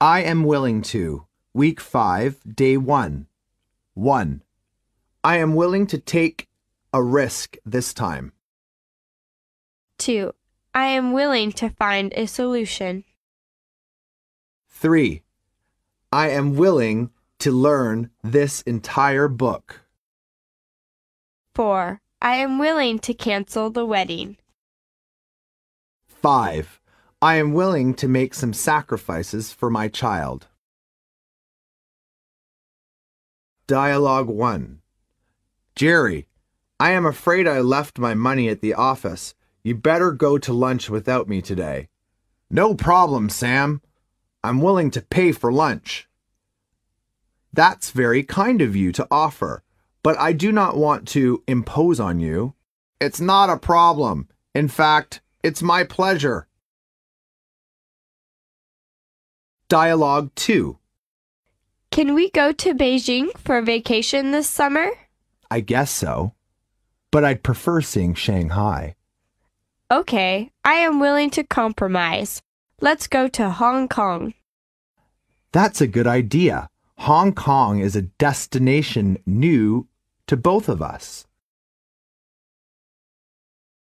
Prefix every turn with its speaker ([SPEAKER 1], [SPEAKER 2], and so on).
[SPEAKER 1] I am willing to. Week 5, Day 1. 1. I am willing to take a risk this time.
[SPEAKER 2] 2. I am willing to find a solution.
[SPEAKER 1] 3. I am willing to learn this entire book.
[SPEAKER 2] 4. I am willing to cancel the wedding.
[SPEAKER 1] 5. I am willing to make some sacrifices for my child. Dialogue 1 Jerry, I am afraid I left my money at the office. You better go to lunch without me today. No problem, Sam. I'm willing to pay for lunch. That's very kind of you to offer, but I do not want to impose on you. It's not a problem. In fact, it's my pleasure. Dialogue 2
[SPEAKER 2] Can we go to Beijing for vacation this summer?
[SPEAKER 1] I guess so. But I'd prefer seeing Shanghai.
[SPEAKER 2] Okay, I am willing to compromise. Let's go to Hong Kong.
[SPEAKER 1] That's a good idea. Hong Kong is a destination new to both of us.